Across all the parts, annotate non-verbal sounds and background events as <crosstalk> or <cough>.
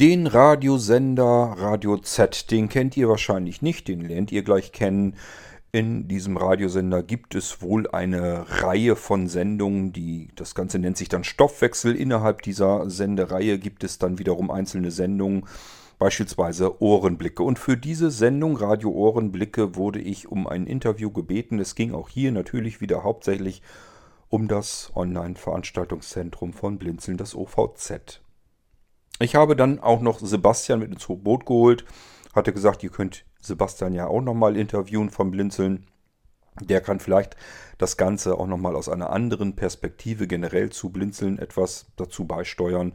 Den Radiosender Radio Z, den kennt ihr wahrscheinlich nicht, den lernt ihr gleich kennen. In diesem Radiosender gibt es wohl eine Reihe von Sendungen, die das Ganze nennt sich dann Stoffwechsel. Innerhalb dieser Sendereihe gibt es dann wiederum einzelne Sendungen, beispielsweise Ohrenblicke. Und für diese Sendung Radio Ohrenblicke wurde ich um ein Interview gebeten. Es ging auch hier natürlich wieder hauptsächlich um das Online-Veranstaltungszentrum von Blinzeln, das OVZ. Ich habe dann auch noch Sebastian mit ins Boot geholt. Hatte gesagt, ihr könnt Sebastian ja auch nochmal interviewen vom Blinzeln. Der kann vielleicht das Ganze auch nochmal aus einer anderen Perspektive generell zu Blinzeln etwas dazu beisteuern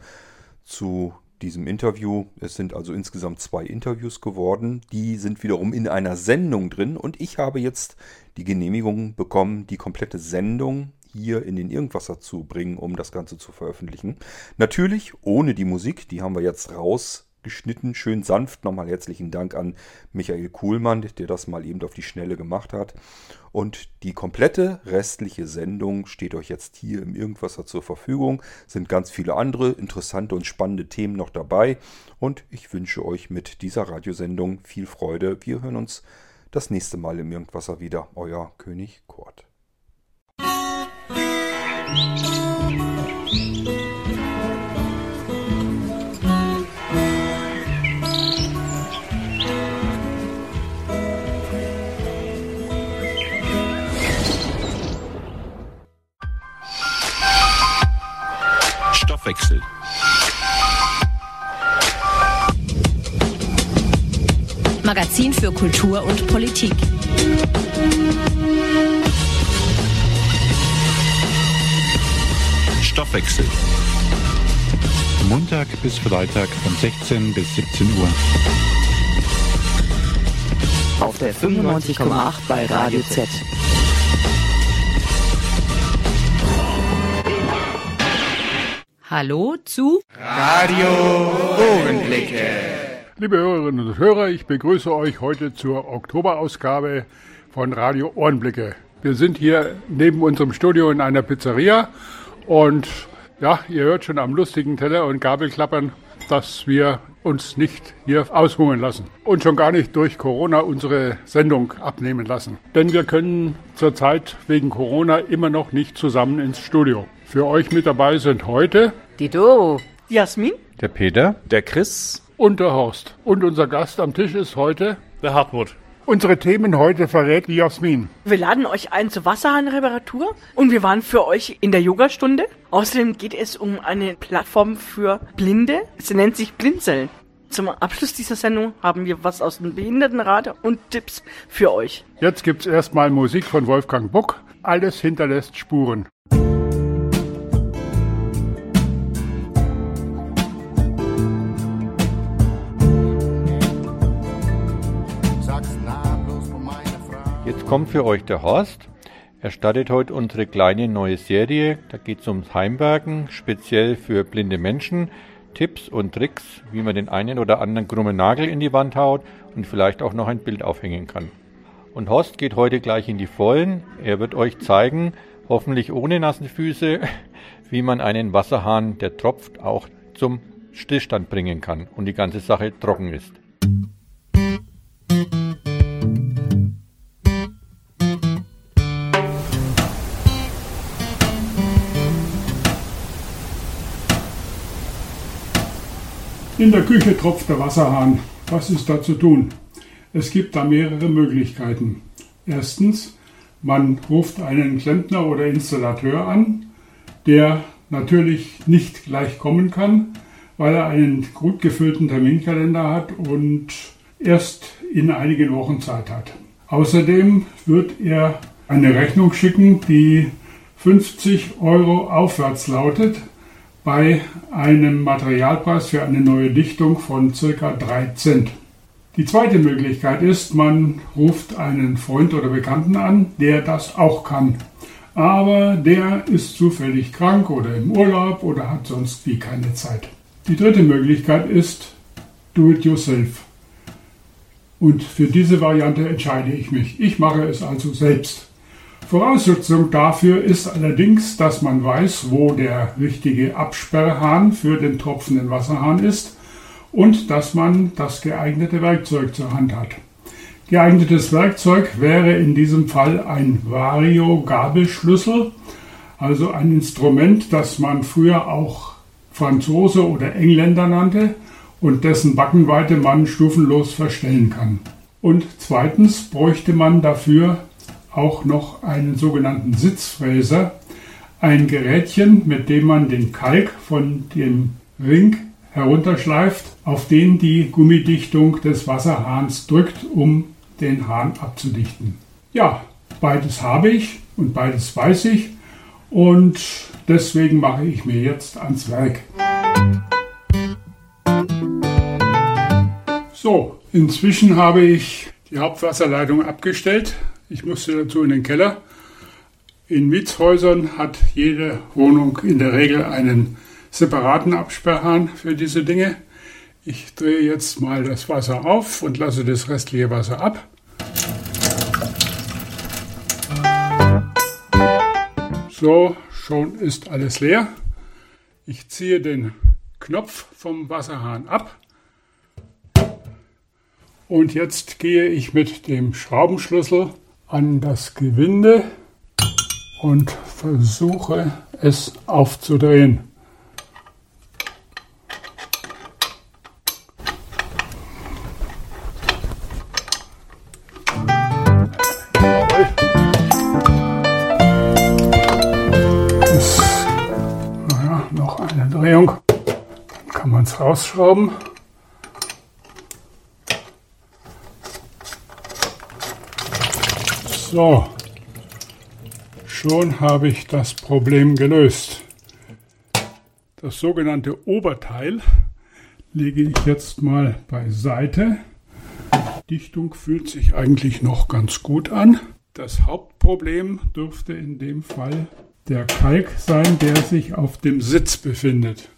zu diesem Interview. Es sind also insgesamt zwei Interviews geworden. Die sind wiederum in einer Sendung drin und ich habe jetzt die Genehmigung bekommen, die komplette Sendung hier in den Irgendwasser zu bringen, um das Ganze zu veröffentlichen. Natürlich ohne die Musik, die haben wir jetzt rausgeschnitten, schön sanft. Nochmal herzlichen Dank an Michael Kuhlmann, der das mal eben auf die Schnelle gemacht hat. Und die komplette restliche Sendung steht euch jetzt hier im Irgendwasser zur Verfügung. Sind ganz viele andere interessante und spannende Themen noch dabei. Und ich wünsche euch mit dieser Radiosendung viel Freude. Wir hören uns das nächste Mal im Irgendwasser wieder. Euer König Kurt. Stoffwechsel. Magazin für Kultur und Politik. Stoffwechsel. Montag bis Freitag von 16 bis 17 Uhr. Auf der 95,8 bei Radio Z. Hallo zu Radio Ohrenblicke. Liebe Hörerinnen und Hörer, ich begrüße euch heute zur Oktoberausgabe von Radio Ohrenblicke. Wir sind hier neben unserem Studio in einer Pizzeria und ja, ihr hört schon am lustigen Teller und Gabelklappern, dass wir uns nicht hier aushungern lassen und schon gar nicht durch Corona unsere Sendung abnehmen lassen. Denn wir können zurzeit wegen Corona immer noch nicht zusammen ins Studio. Für euch mit dabei sind heute Die Doro. Jasmin? Der Peter, Der Chris, und der Horst. Und unser Gast am Tisch ist heute. der Hartmut. Unsere Themen heute verrät die Jasmin. Wir laden euch ein zur Wasserhahnreparatur und wir waren für euch in der Yogastunde. Außerdem geht es um eine Plattform für Blinde. Sie nennt sich Blinzeln. Zum Abschluss dieser Sendung haben wir was aus dem Behindertenrat und Tipps für euch. Jetzt gibt's erstmal Musik von Wolfgang Buck. Alles hinterlässt Spuren. Kommt für euch der Horst. Er startet heute unsere kleine neue Serie. Da geht es ums Heimwerken, speziell für blinde Menschen. Tipps und Tricks, wie man den einen oder anderen krummen Nagel in die Wand haut und vielleicht auch noch ein Bild aufhängen kann. Und Horst geht heute gleich in die Vollen. Er wird euch zeigen, hoffentlich ohne nassen Füße, <laughs> wie man einen Wasserhahn, der tropft, auch zum Stillstand bringen kann und die ganze Sache trocken ist. In der Küche tropft der Wasserhahn. Was ist da zu tun? Es gibt da mehrere Möglichkeiten. Erstens, man ruft einen Klempner oder Installateur an, der natürlich nicht gleich kommen kann, weil er einen gut gefüllten Terminkalender hat und erst in einigen Wochen Zeit hat. Außerdem wird er eine Rechnung schicken, die 50 Euro aufwärts lautet, bei einem Materialpreis für eine neue Dichtung von ca. 3 Cent. Die zweite Möglichkeit ist, man ruft einen Freund oder Bekannten an, der das auch kann. Aber der ist zufällig krank oder im Urlaub oder hat sonst wie keine Zeit. Die dritte Möglichkeit ist Do it yourself. Und für diese Variante entscheide ich mich. Ich mache es also selbst. Voraussetzung dafür ist allerdings, dass man weiß, wo der richtige Absperrhahn für den tropfenden Wasserhahn ist und dass man das geeignete Werkzeug zur Hand hat. Geeignetes Werkzeug wäre in diesem Fall ein Vario-Gabelschlüssel, also ein Instrument, das man früher auch Franzose oder Engländer nannte und dessen Backenweite man stufenlos verstellen kann. Und zweitens bräuchte man dafür auch noch einen sogenannten Sitzfräser, ein Gerätchen, mit dem man den Kalk von dem Ring herunterschleift, auf den die Gummidichtung des Wasserhahns drückt, um den Hahn abzudichten. Ja, beides habe ich und beides weiß ich und deswegen mache ich mir jetzt ans Werk. So, inzwischen habe ich die Hauptwasserleitung abgestellt. Ich musste dazu in den Keller. In Mietshäusern hat jede Wohnung in der Regel einen separaten Absperrhahn für diese Dinge. Ich drehe jetzt mal das Wasser auf und lasse das restliche Wasser ab. So, schon ist alles leer. Ich ziehe den Knopf vom Wasserhahn ab. Und jetzt gehe ich mit dem Schraubenschlüssel an das Gewinde und versuche es aufzudrehen. Drehung. Dann kann man es rausschrauben. So, schon habe ich das Problem gelöst. Das sogenannte Oberteil lege ich jetzt mal beiseite. Dichtung fühlt sich eigentlich noch ganz gut an. Das Hauptproblem dürfte in dem Fall der Kalk sein, der sich auf dem Sitz befindet.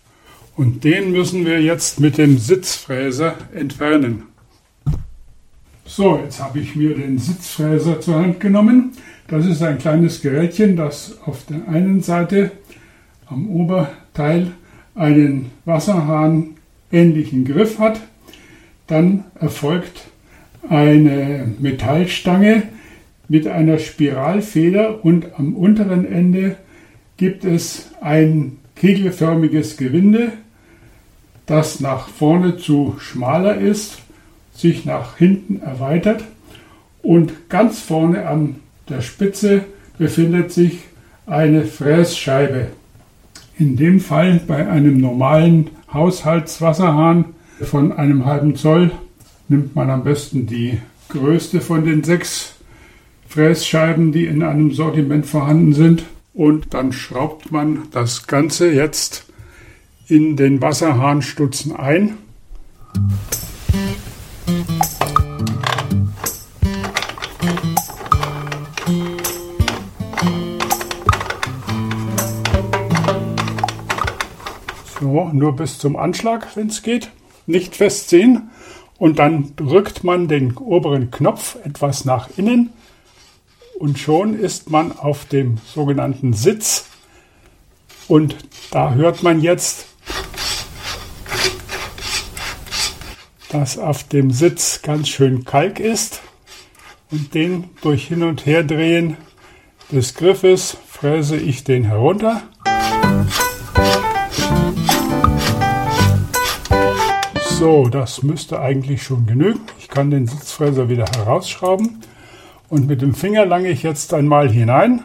Und den müssen wir jetzt mit dem Sitzfräser entfernen. So, jetzt habe ich mir den Sitzfräser zur Hand genommen. Das ist ein kleines Gerätchen, das auf der einen Seite am Oberteil einen Wasserhahn ähnlichen Griff hat. Dann erfolgt eine Metallstange, mit einer Spiralfeder und am unteren Ende gibt es ein kegelförmiges Gewinde, das nach vorne zu schmaler ist, sich nach hinten erweitert und ganz vorne an der Spitze befindet sich eine Frässcheibe. In dem Fall bei einem normalen Haushaltswasserhahn von einem halben Zoll nimmt man am besten die größte von den sechs Frässcheiben, die in einem Sortiment vorhanden sind. Und dann schraubt man das Ganze jetzt in den Wasserhahnstutzen ein. So, nur bis zum Anschlag, wenn es geht. Nicht festziehen. Und dann drückt man den oberen Knopf etwas nach innen und schon ist man auf dem sogenannten Sitz und da hört man jetzt, dass auf dem Sitz ganz schön Kalk ist und den durch Hin- und Herdrehen des Griffes fräse ich den herunter. So, das müsste eigentlich schon genügen. Ich kann den Sitzfräser wieder herausschrauben. Und mit dem Finger lange ich jetzt einmal hinein.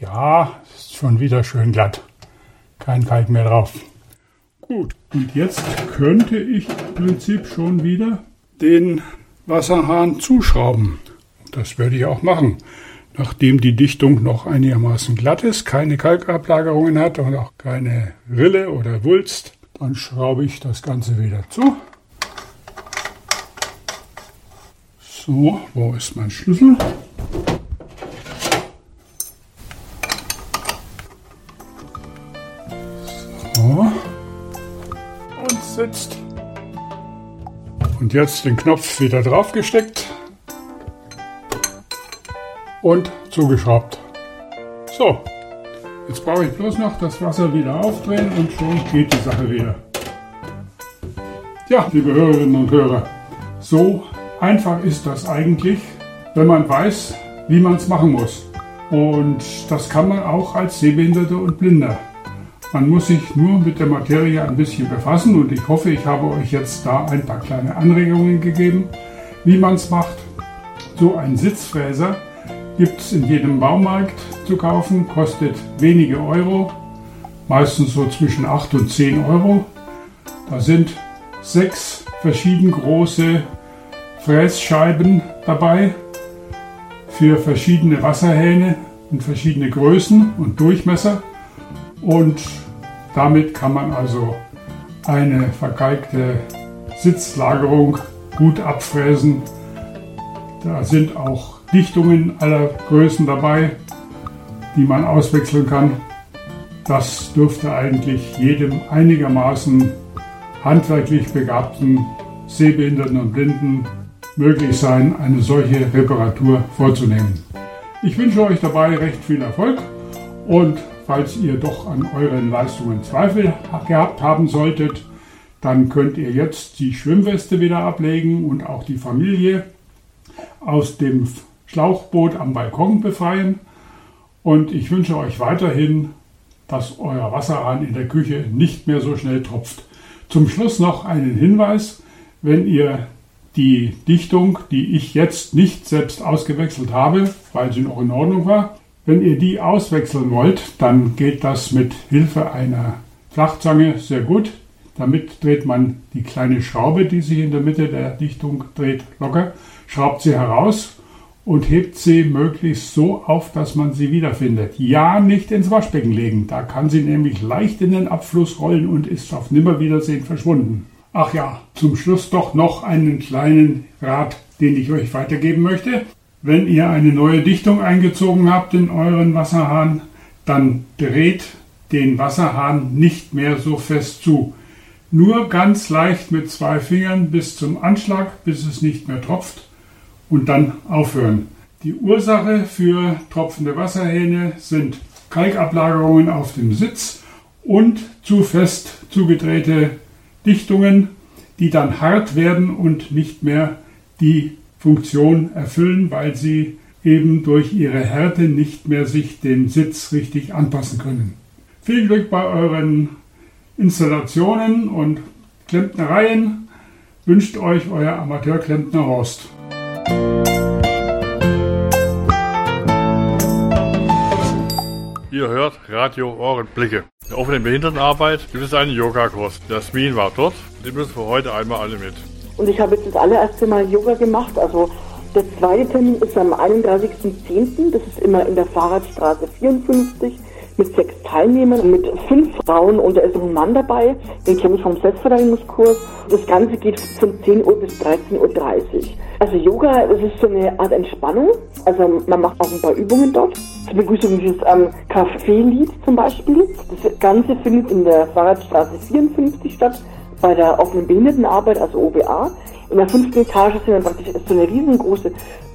Ja, ist schon wieder schön glatt. Kein Kalk mehr drauf. Gut, und jetzt könnte ich im Prinzip schon wieder den Wasserhahn zuschrauben. Das werde ich auch machen. Nachdem die Dichtung noch einigermaßen glatt ist, keine Kalkablagerungen hat und auch keine Rille oder Wulst, dann schraube ich das Ganze wieder zu. So, wo ist mein Schlüssel? Und sitzt. Und jetzt den Knopf wieder draufgesteckt. Und zugeschraubt. So, jetzt brauche ich bloß noch das Wasser wieder aufdrehen und schon geht die Sache wieder. Ja, liebe Hörerinnen und Hörer, so einfach ist das eigentlich, wenn man weiß, wie man es machen muss. Und das kann man auch als Sehbehinderter und Blinder. Man muss sich nur mit der Materie ein bisschen befassen und ich hoffe, ich habe euch jetzt da ein paar kleine Anregungen gegeben, wie man es macht. So ein Sitzfräser gibt es in jedem Baumarkt zu kaufen, kostet wenige Euro, meistens so zwischen 8 und 10 Euro. Da sind sechs verschieden große Frässcheiben dabei für verschiedene Wasserhähne und verschiedene Größen und Durchmesser. Und damit kann man also eine vergeigte Sitzlagerung gut abfräsen. Da sind auch Dichtungen aller Größen dabei, die man auswechseln kann. Das dürfte eigentlich jedem einigermaßen handwerklich begabten Sehbehinderten und Blinden möglich sein, eine solche Reparatur vorzunehmen. Ich wünsche euch dabei recht viel Erfolg und falls ihr doch an euren Leistungen Zweifel gehabt haben solltet, dann könnt ihr jetzt die Schwimmweste wieder ablegen und auch die Familie aus dem Schlauchboot am Balkon befreien. Und ich wünsche euch weiterhin, dass euer Wasserhahn in der Küche nicht mehr so schnell tropft. Zum Schluss noch einen Hinweis. Wenn ihr die Dichtung, die ich jetzt nicht selbst ausgewechselt habe, weil sie noch in Ordnung war, wenn ihr die auswechseln wollt, dann geht das mit Hilfe einer Flachzange sehr gut. Damit dreht man die kleine Schraube, die sich in der Mitte der Dichtung dreht, locker, schraubt sie heraus und hebt sie möglichst so auf, dass man sie wiederfindet. Ja, nicht ins Waschbecken legen, da kann sie nämlich leicht in den Abfluss rollen und ist auf Nimmerwiedersehen verschwunden. Ach ja, zum Schluss doch noch einen kleinen Rat, den ich euch weitergeben möchte. Wenn ihr eine neue Dichtung eingezogen habt in euren Wasserhahn, dann dreht den Wasserhahn nicht mehr so fest zu. Nur ganz leicht mit zwei Fingern bis zum Anschlag, bis es nicht mehr tropft und dann aufhören. Die Ursache für tropfende Wasserhähne sind Kalkablagerungen auf dem Sitz und zu fest zugedrehte Dichtungen, die dann hart werden und nicht mehr die Funktion erfüllen, weil sie eben durch ihre Härte nicht mehr sich dem Sitz richtig anpassen können. Viel Glück bei euren Installationen und Klempnereien wünscht euch euer Amateurklempner Horst. Ihr hört Radio Ohrenblicke. Der offenen Behindertenarbeit gibt es einen Yogakurs. Jasmin war dort, die müssen wir heute einmal alle mit. Und ich habe jetzt das allererste Mal Yoga gemacht. Also der zweite Termin ist am 31.10. Das ist immer in der Fahrradstraße 54 mit sechs Teilnehmern mit fünf Frauen und da ist ein Mann dabei, den kenne ich vom Selbstverteidigungskurs. Das Ganze geht von 10 Uhr bis 13.30 Uhr. Also Yoga, das ist so eine Art Entspannung. Also man macht auch ein paar Übungen dort. Zur Begrüßung dieses ähm, Kaffeelied zum Beispiel. Das Ganze findet in der Fahrradstraße 54 statt, bei der offenen Behindertenarbeit, also OBA. In der fünften Etage sind dann praktisch so eine riesengroße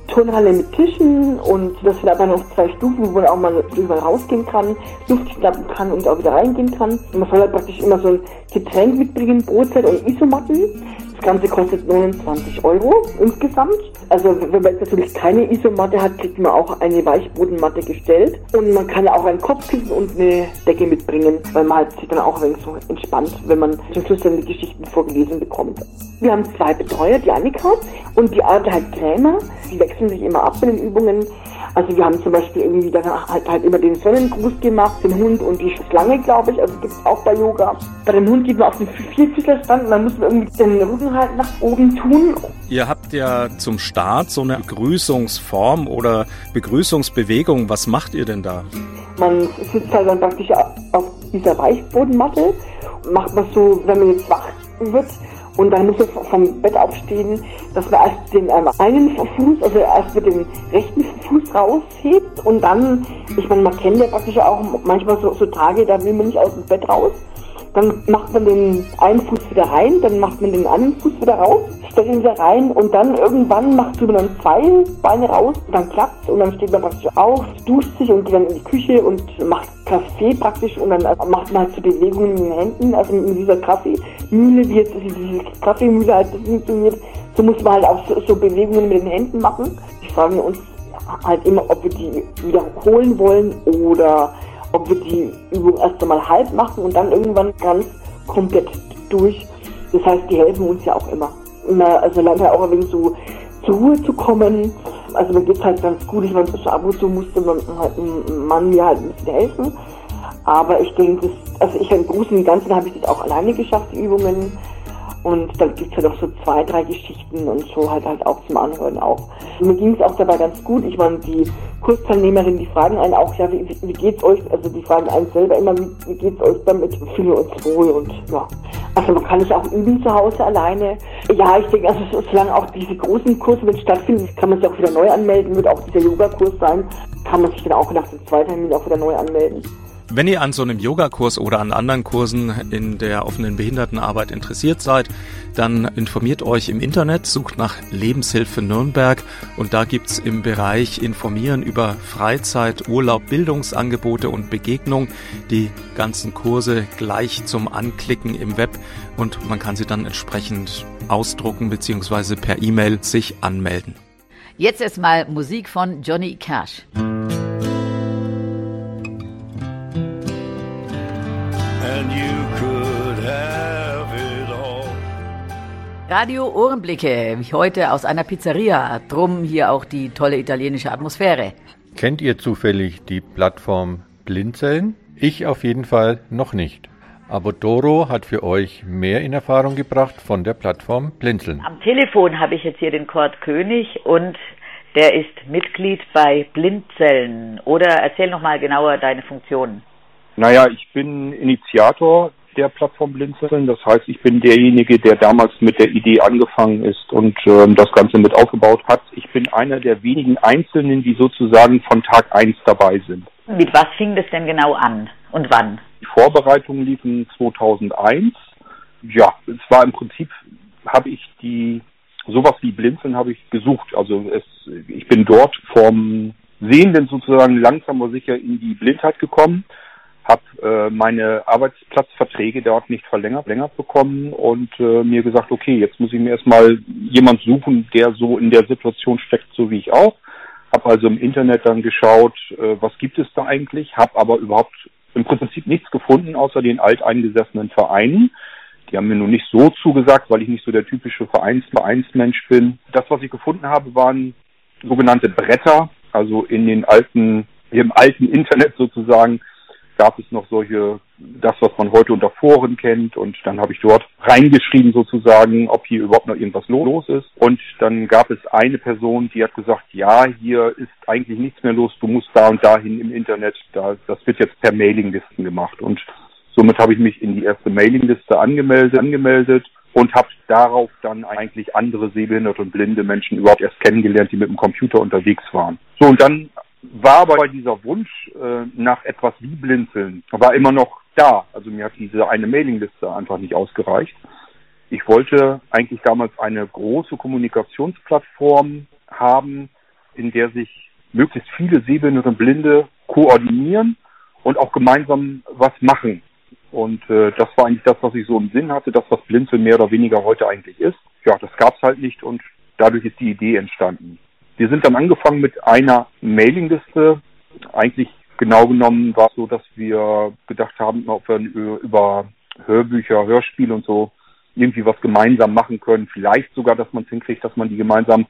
Turnhalle mit Tischen und das sind aber noch zwei Stufen, wo man auch mal drüber rausgehen kann, Luft schnappen kann und auch wieder reingehen kann. Und man soll halt praktisch immer so ein Getränk mitbringen, Brotzeit und Isomatten. Das Ganze kostet 29 Euro insgesamt. Also wenn man jetzt natürlich keine Isomatte hat, kriegt man auch eine Weichbodenmatte gestellt. Und man kann auch ein Kopfkissen und eine Decke mitbringen, weil man halt sich dann auch ein wenig so entspannt, wenn man zum Schluss dann die Geschichten vorgelesen bekommt. Wir haben zwei Betreuer, die Annika und die alte halt Krämer. Die wechseln sich immer ab in den Übungen. Also wir haben zum Beispiel irgendwie dann halt, halt immer den Sonnengruß gemacht, den Hund und die Schlange, glaube ich. Also gibt es auch bei Yoga. Bei dem Hund geht man auf den Vierfüßlerstand und dann muss man irgendwie den Rücken halt nach oben tun. Ihr habt ja zum Start so eine Begrüßungsform oder Begrüßungsbewegung. Was macht ihr denn da? Man sitzt halt dann praktisch auf dieser Weichbodenmatte. Macht man so, wenn man jetzt wach wird, und dann muss er vom Bett aufstehen, dass man erst den ähm, einen Fuß, also erst mit dem rechten Fuß raushebt und dann, ich meine, man kennt ja praktisch auch manchmal so, so Tage, da will man nicht aus dem Bett raus. Dann macht man den einen Fuß wieder rein, dann macht man den anderen Fuß wieder raus, stellt ihn wieder rein und dann irgendwann macht man dann zwei Beine raus und dann klappt und dann steht man praktisch auf, duscht sich und geht dann in die Küche und macht Kaffee praktisch und dann macht man halt so Bewegungen in den Händen, also in dieser Kaffeemühle, wie jetzt diese Kaffeemühle halt funktioniert, so muss man halt auch so, so Bewegungen mit den Händen machen. Die fragen uns halt immer, ob wir die wiederholen wollen oder ob wir die Übung erst einmal halb machen und dann irgendwann ganz komplett durch. Das heißt, die helfen uns ja auch immer. immer also lernt ja auch ein wenig so zur Ruhe zu kommen. Also mir geht's halt ganz gut. Ich meine, ab und zu musste man halt ein Mann mir halt ein bisschen helfen. Aber ich denke, also ich im Großen und Ganzen habe ich das auch alleine geschafft, die Übungen. Und dann gibt's ja halt noch so zwei, drei Geschichten und so halt halt auch zum Anhören auch. Mir ging es auch dabei ganz gut. Ich meine, die Kursteilnehmerinnen, die fragen einen auch, ja, wie, wie geht's euch? Also die fragen einen selber immer, wie, wie geht's euch damit? Fühlen uns wohl und ja. Also man kann es auch üben zu Hause alleine. Ja, ich denke, also solange auch diese großen Kurse mit stattfinden, kann man sich auch wieder neu anmelden, wird auch dieser Yoga-Kurs sein, kann man sich dann auch nach dem zweiten Termin auch wieder neu anmelden. Wenn ihr an so einem Yogakurs oder an anderen Kursen in der offenen Behindertenarbeit interessiert seid, dann informiert euch im Internet, sucht nach Lebenshilfe Nürnberg und da gibt's im Bereich Informieren über Freizeit, Urlaub, Bildungsangebote und Begegnung die ganzen Kurse gleich zum Anklicken im Web und man kann sie dann entsprechend ausdrucken bzw. per E-Mail sich anmelden. Jetzt erstmal Musik von Johnny Cash. Radio Ohrenblicke, heute aus einer Pizzeria, drum hier auch die tolle italienische Atmosphäre. Kennt ihr zufällig die Plattform Blinzeln? Ich auf jeden Fall noch nicht. Aber Doro hat für euch mehr in Erfahrung gebracht von der Plattform Blinzeln. Am Telefon habe ich jetzt hier den Kurt König und der ist Mitglied bei Blinzeln. Oder erzähl nochmal genauer deine Funktionen. Naja, ich bin Initiator der Plattform Blinzeln. Das heißt, ich bin derjenige, der damals mit der Idee angefangen ist und ähm, das Ganze mit aufgebaut hat. Ich bin einer der wenigen Einzelnen, die sozusagen von Tag eins dabei sind. Mit was fing das denn genau an und wann? Die Vorbereitungen liefen 2001. Ja, es war im Prinzip, habe ich die, sowas wie Blinzeln habe ich gesucht. Also es, ich bin dort vom Sehenden sozusagen langsam aber sicher in die Blindheit gekommen habe äh, meine Arbeitsplatzverträge dort nicht verlängert, verlängert bekommen und äh, mir gesagt, okay, jetzt muss ich mir erstmal jemand suchen, der so in der Situation steckt, so wie ich auch. Habe also im Internet dann geschaut, äh, was gibt es da eigentlich, habe aber überhaupt im Prinzip nichts gefunden, außer den alteingesessenen Vereinen. Die haben mir nun nicht so zugesagt, weil ich nicht so der typische Vereins Vereinsmensch bin. Das, was ich gefunden habe, waren sogenannte Bretter, also in den alten, im alten Internet sozusagen gab es noch solche, das, was man heute unter Foren kennt. Und dann habe ich dort reingeschrieben sozusagen, ob hier überhaupt noch irgendwas los ist. Und dann gab es eine Person, die hat gesagt, ja, hier ist eigentlich nichts mehr los, du musst da und dahin im Internet, da, das wird jetzt per Mailinglisten gemacht. Und somit habe ich mich in die erste Mailingliste angemeldet, angemeldet und habe darauf dann eigentlich andere sehbehinderte und blinde Menschen überhaupt erst kennengelernt, die mit dem Computer unterwegs waren. So, und dann war aber dieser Wunsch äh, nach etwas wie Blinzeln, war immer noch da. Also mir hat diese eine Mailingliste einfach nicht ausgereicht. Ich wollte eigentlich damals eine große Kommunikationsplattform haben, in der sich möglichst viele Sehbehinderte und Blinde koordinieren und auch gemeinsam was machen. Und äh, das war eigentlich das, was ich so im Sinn hatte, das, was Blinzeln mehr oder weniger heute eigentlich ist. Ja, das gab's halt nicht und dadurch ist die Idee entstanden. Wir sind dann angefangen mit einer Mailingliste. Eigentlich genau genommen war es so, dass wir gedacht haben, ob wir über Hörbücher, Hörspiele und so irgendwie was gemeinsam machen können. Vielleicht sogar, dass man es hinkriegt, dass man die gemeinsam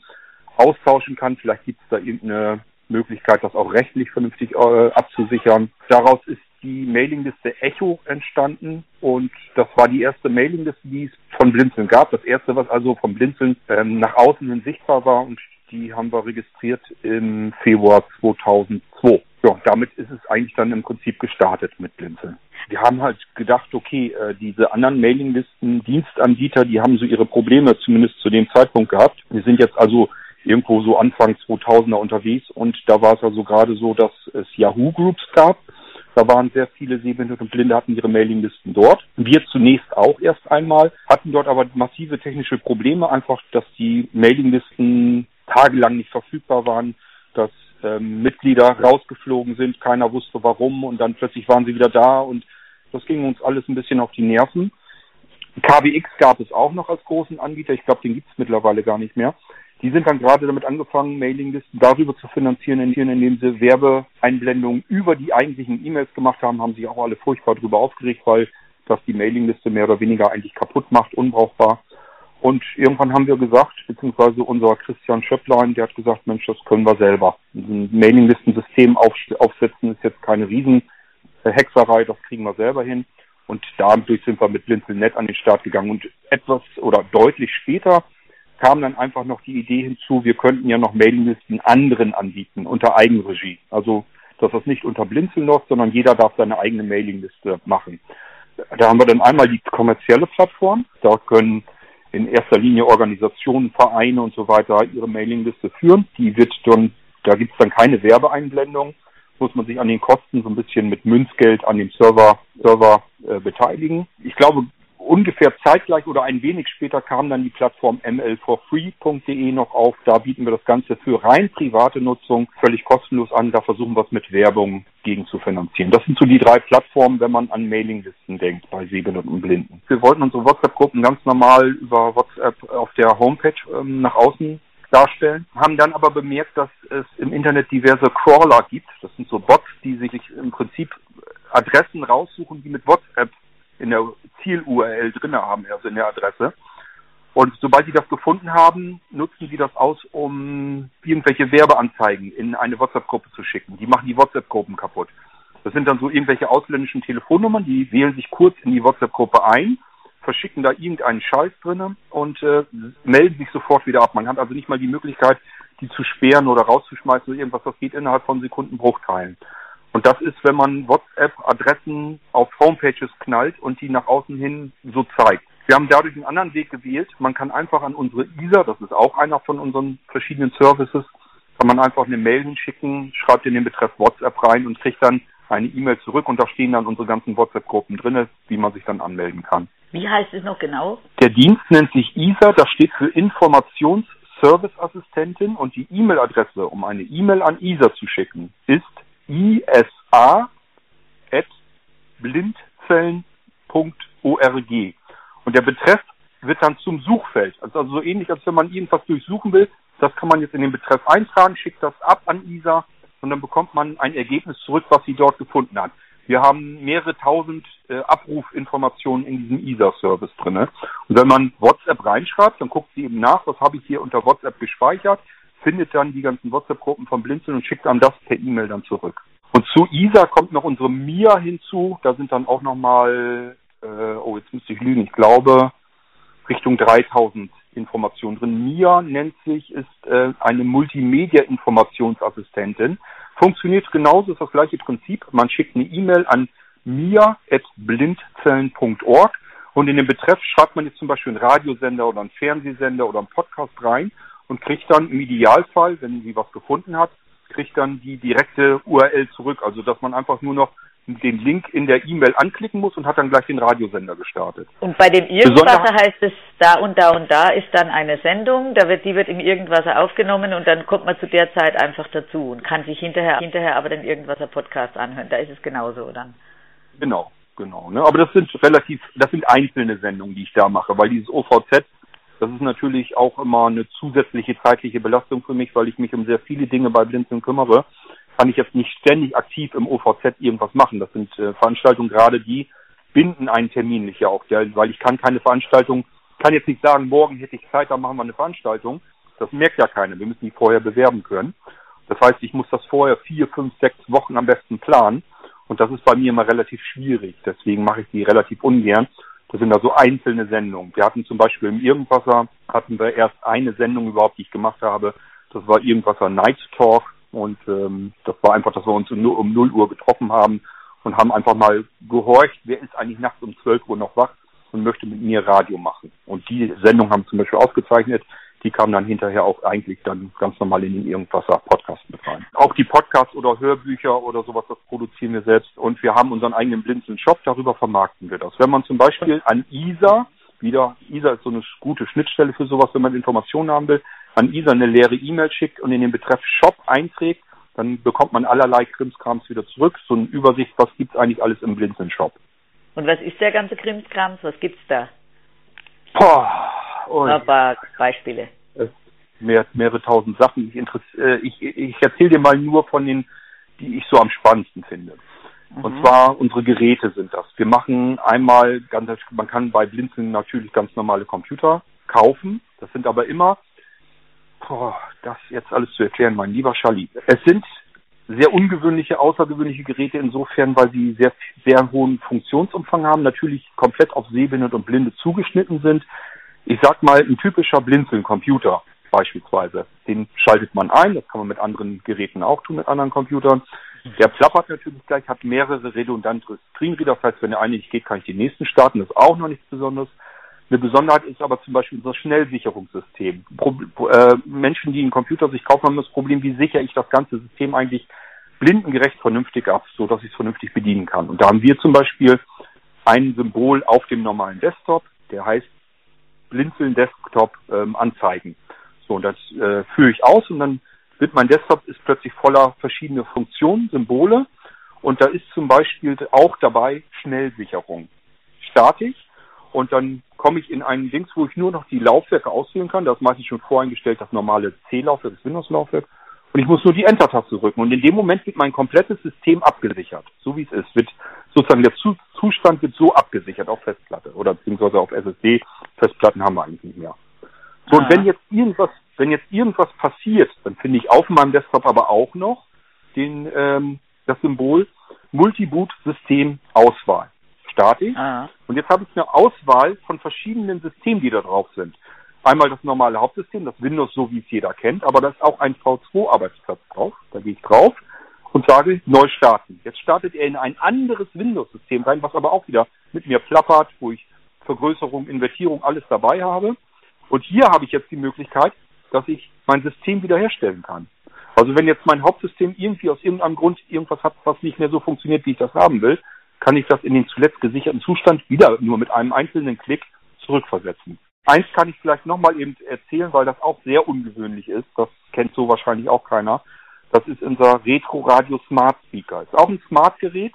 austauschen kann. Vielleicht gibt es da irgendeine Möglichkeit, das auch rechtlich vernünftig äh, abzusichern. Daraus ist die Mailingliste Echo entstanden und das war die erste Mailingliste, die es von Blinzeln gab. Das erste, was also von Blinzeln ähm, nach außen hin sichtbar war und die haben wir registriert im Februar 2002. Ja, damit ist es eigentlich dann im Prinzip gestartet mit Blinzeln. Wir haben halt gedacht, okay, äh, diese anderen Mailinglisten, Dienstanbieter, die haben so ihre Probleme zumindest zu dem Zeitpunkt gehabt. Wir sind jetzt also irgendwo so Anfang 2000er unterwegs und da war es also gerade so, dass es Yahoo Groups gab, Da waren sehr viele Sehbehinderte und Blinde hatten ihre Mailinglisten dort. Wir zunächst auch erst einmal, hatten dort aber massive technische Probleme, einfach, dass die Mailinglisten tagelang nicht verfügbar waren, dass ähm, Mitglieder rausgeflogen sind, keiner wusste warum und dann plötzlich waren sie wieder da und das ging uns alles ein bisschen auf die Nerven. KBX gab es auch noch als großen Anbieter, ich glaube, den gibt es mittlerweile gar nicht mehr. Die sind dann gerade damit angefangen, Mailinglisten darüber zu finanzieren, indem sie Werbeeinblendungen über die eigentlichen E-Mails gemacht haben, haben sich auch alle furchtbar darüber aufgeregt, weil das die Mailingliste mehr oder weniger eigentlich kaputt macht, unbrauchbar. Und irgendwann haben wir gesagt, beziehungsweise unser Christian Schöpplein, der hat gesagt, Mensch, das können wir selber. Ein Mailinglistensystem aufsetzen ist jetzt keine Riesenhexerei, das kriegen wir selber hin. Und dadurch sind wir mit Blinzelnet an den Start gegangen. Und etwas oder deutlich später kam dann einfach noch die Idee hinzu, wir könnten ja noch Mailinglisten anderen anbieten, unter Eigenregie. Also, dass das nicht unter Blinzeln läuft, sondern jeder darf seine eigene Mailingliste machen. Da haben wir dann einmal die kommerzielle Plattform. Da können in erster Linie Organisationen, Vereine und so weiter ihre Mailingliste führen. Die wird dann, da gibt es dann keine Werbeeinblendung, muss man sich an den Kosten so ein bisschen mit Münzgeld an dem Server, Server äh, beteiligen. Ich glaube, ungefähr zeitgleich oder ein wenig später kam dann die Plattform ml4free.de noch auf. Da bieten wir das Ganze für rein private Nutzung völlig kostenlos an. Da versuchen wir es mit Werbung gegen zu finanzieren. Das sind so die drei Plattformen, wenn man an Mailinglisten denkt bei Sehbehinderten und Blinden. Wir wollten unsere WhatsApp-Gruppen ganz normal über WhatsApp auf der Homepage ähm, nach außen darstellen, haben dann aber bemerkt, dass es im Internet diverse Crawler gibt. Das sind so Bots, die sich im Prinzip Adressen raussuchen, die mit WhatsApp in der Ziel-URL drin haben, also in der Adresse. Und sobald sie das gefunden haben, nutzen sie das aus, um irgendwelche Werbeanzeigen in eine WhatsApp-Gruppe zu schicken. Die machen die WhatsApp-Gruppen kaputt. Das sind dann so irgendwelche ausländischen Telefonnummern, die wählen sich kurz in die WhatsApp-Gruppe ein, verschicken da irgendeinen Scheiß drinne und äh, melden sich sofort wieder ab. Man hat also nicht mal die Möglichkeit, die zu sperren oder rauszuschmeißen oder irgendwas. Das geht innerhalb von Sekundenbruchteilen. Und das ist, wenn man WhatsApp-Adressen auf Homepages knallt und die nach außen hin so zeigt. Wir haben dadurch einen anderen Weg gewählt. Man kann einfach an unsere ISA, das ist auch einer von unseren verschiedenen Services, kann man einfach eine Mail hinschicken, schreibt in den Betreff WhatsApp rein und kriegt dann eine E-Mail zurück und da stehen dann unsere ganzen WhatsApp-Gruppen drin, wie man sich dann anmelden kann. Wie heißt es noch genau? Der Dienst nennt sich ISA, das steht für Informationsserviceassistentin und die E-Mail-Adresse, um eine E-Mail an ISA zu schicken, ist isa.blindzellen.org. Und der Betreff wird dann zum Suchfeld. Also, also so ähnlich, als wenn man irgendwas durchsuchen will. Das kann man jetzt in den Betreff eintragen, schickt das ab an ISA und dann bekommt man ein Ergebnis zurück, was sie dort gefunden hat. Wir haben mehrere tausend äh, Abrufinformationen in diesem ISA-Service drin. Und wenn man WhatsApp reinschreibt, dann guckt sie eben nach, was habe ich hier unter WhatsApp gespeichert findet dann die ganzen WhatsApp-Gruppen von Blinzeln und schickt dann das per E-Mail dann zurück. Und zu ISA kommt noch unsere MIA hinzu. Da sind dann auch nochmal, äh, oh, jetzt müsste ich lügen, ich glaube, Richtung 3000 Informationen drin. MIA nennt sich, ist äh, eine Multimedia-Informationsassistentin. Funktioniert genauso, ist das gleiche Prinzip. Man schickt eine E-Mail an mia.blindzellen.org und in den Betreff schreibt man jetzt zum Beispiel einen Radiosender oder einen Fernsehsender oder einen Podcast rein und kriegt dann im Idealfall, wenn sie was gefunden hat, kriegt dann die direkte URL zurück. Also dass man einfach nur noch den Link in der E-Mail anklicken muss und hat dann gleich den Radiosender gestartet. Und bei dem Irgendwasser heißt es, da und da und da ist dann eine Sendung, da wird, die wird im Irgendwasser aufgenommen und dann kommt man zu der Zeit einfach dazu und kann sich hinterher, hinterher aber den Irgendwasser Podcast anhören. Da ist es genauso dann. Genau, genau. Ne? Aber das sind relativ, das sind einzelne Sendungen, die ich da mache, weil dieses OVZ das ist natürlich auch immer eine zusätzliche zeitliche Belastung für mich, weil ich mich um sehr viele Dinge bei Blinzeln kümmere. Kann ich jetzt nicht ständig aktiv im OVZ irgendwas machen. Das sind äh, Veranstaltungen, gerade die binden einen Termin nicht ja auch, ja, weil ich kann keine Veranstaltung, kann jetzt nicht sagen, morgen hätte ich Zeit, dann machen wir eine Veranstaltung. Das merkt ja keiner. Wir müssen die vorher bewerben können. Das heißt, ich muss das vorher vier, fünf, sechs Wochen am besten planen. Und das ist bei mir immer relativ schwierig. Deswegen mache ich die relativ ungern. Das sind also einzelne Sendungen. Wir hatten zum Beispiel im Irgendwasser, hatten wir erst eine Sendung überhaupt, die ich gemacht habe. Das war Irgendwasser Night Talk. Und ähm, das war einfach, dass wir uns um, um 0 Uhr getroffen haben und haben einfach mal gehorcht, wer ist eigentlich nachts um 12 Uhr noch wach und möchte mit mir Radio machen. Und die Sendung haben zum Beispiel aufgezeichnet. Die kamen dann hinterher auch eigentlich dann ganz normal in den Irgendwasser-Podcast mit rein. Auch die Podcasts oder Hörbücher oder sowas, das produzieren wir selbst und wir haben unseren eigenen Blinzeln-Shop, darüber vermarkten wir das. Wenn man zum Beispiel an ISA, wieder, ISA ist so eine gute Schnittstelle für sowas, wenn man Informationen haben will, an ISA eine leere E-Mail schickt und in den Betreff Shop einträgt, dann bekommt man allerlei Krimskrams wieder zurück. So eine Übersicht, was gibt's eigentlich alles im Blinzeln-Shop. Und was ist der ganze Krimskrams? Was gibt's da? Boah, und Ein paar Beispiele. es mehr, mehrere tausend Sachen. Ich, äh, ich, ich erzähle dir mal nur von den, die ich so am spannendsten finde. Und zwar unsere Geräte sind das. Wir machen einmal, ganz, man kann bei Blinzeln natürlich ganz normale Computer kaufen. Das sind aber immer, boah, das jetzt alles zu erklären, mein lieber Charlie. Es sind sehr ungewöhnliche, außergewöhnliche Geräte insofern, weil sie sehr, sehr hohen Funktionsumfang haben, natürlich komplett auf Sehbehinderte und Blinde zugeschnitten sind. Ich sag mal, ein typischer Blinzeln-Computer beispielsweise, den schaltet man ein, das kann man mit anderen Geräten auch tun, mit anderen Computern. Der plappert natürlich gleich, hat mehrere redundante Screenreader, das heißt, wenn der eine nicht geht, kann ich den nächsten starten, das ist auch noch nichts Besonderes. Eine Besonderheit ist aber zum Beispiel unser Schnellsicherungssystem. Pro, äh, Menschen, die einen Computer sich kaufen, haben das Problem, wie sichere ich das ganze System eigentlich blindengerecht vernünftig ab, so dass ich es vernünftig bedienen kann. Und da haben wir zum Beispiel ein Symbol auf dem normalen Desktop, der heißt Blinzeln Desktop ähm, anzeigen. So, und das äh, führe ich aus und dann wird mein Desktop ist plötzlich voller verschiedene Funktionen, Symbole und da ist zum Beispiel auch dabei Schnellsicherung. Starte ich und dann komme ich in einen Dings, wo ich nur noch die Laufwerke auswählen kann. Da ist meistens schon voreingestellt das normale C-Laufwerk, das Windows-Laufwerk. Und ich muss nur die Enter-Taste drücken. Und in dem Moment wird mein komplettes System abgesichert. So wie es ist. Wird sozusagen der Zu Zustand wird so abgesichert auf Festplatte oder beziehungsweise auf SSD. Festplatten haben wir eigentlich nicht mehr. So, und wenn jetzt irgendwas, wenn jetzt irgendwas passiert, dann finde ich auf meinem Desktop aber auch noch den, ähm, das Symbol Multiboot-System Auswahl. Starte ich. Und jetzt habe ich eine Auswahl von verschiedenen Systemen, die da drauf sind. Einmal das normale Hauptsystem, das Windows, so wie es jeder kennt, aber da ist auch ein V2-Arbeitsplatz drauf. Da gehe ich drauf und sage neu starten. Jetzt startet er in ein anderes Windows-System rein, was aber auch wieder mit mir plappert, wo ich Vergrößerung, Invertierung, alles dabei habe. Und hier habe ich jetzt die Möglichkeit, dass ich mein System wiederherstellen kann. Also wenn jetzt mein Hauptsystem irgendwie aus irgendeinem Grund irgendwas hat, was nicht mehr so funktioniert, wie ich das haben will, kann ich das in den zuletzt gesicherten Zustand wieder nur mit einem einzelnen Klick zurückversetzen. Eins kann ich vielleicht nochmal eben erzählen, weil das auch sehr ungewöhnlich ist. Das kennt so wahrscheinlich auch keiner. Das ist unser Retro Radio Smart Speaker. Ist auch ein Smart-Gerät.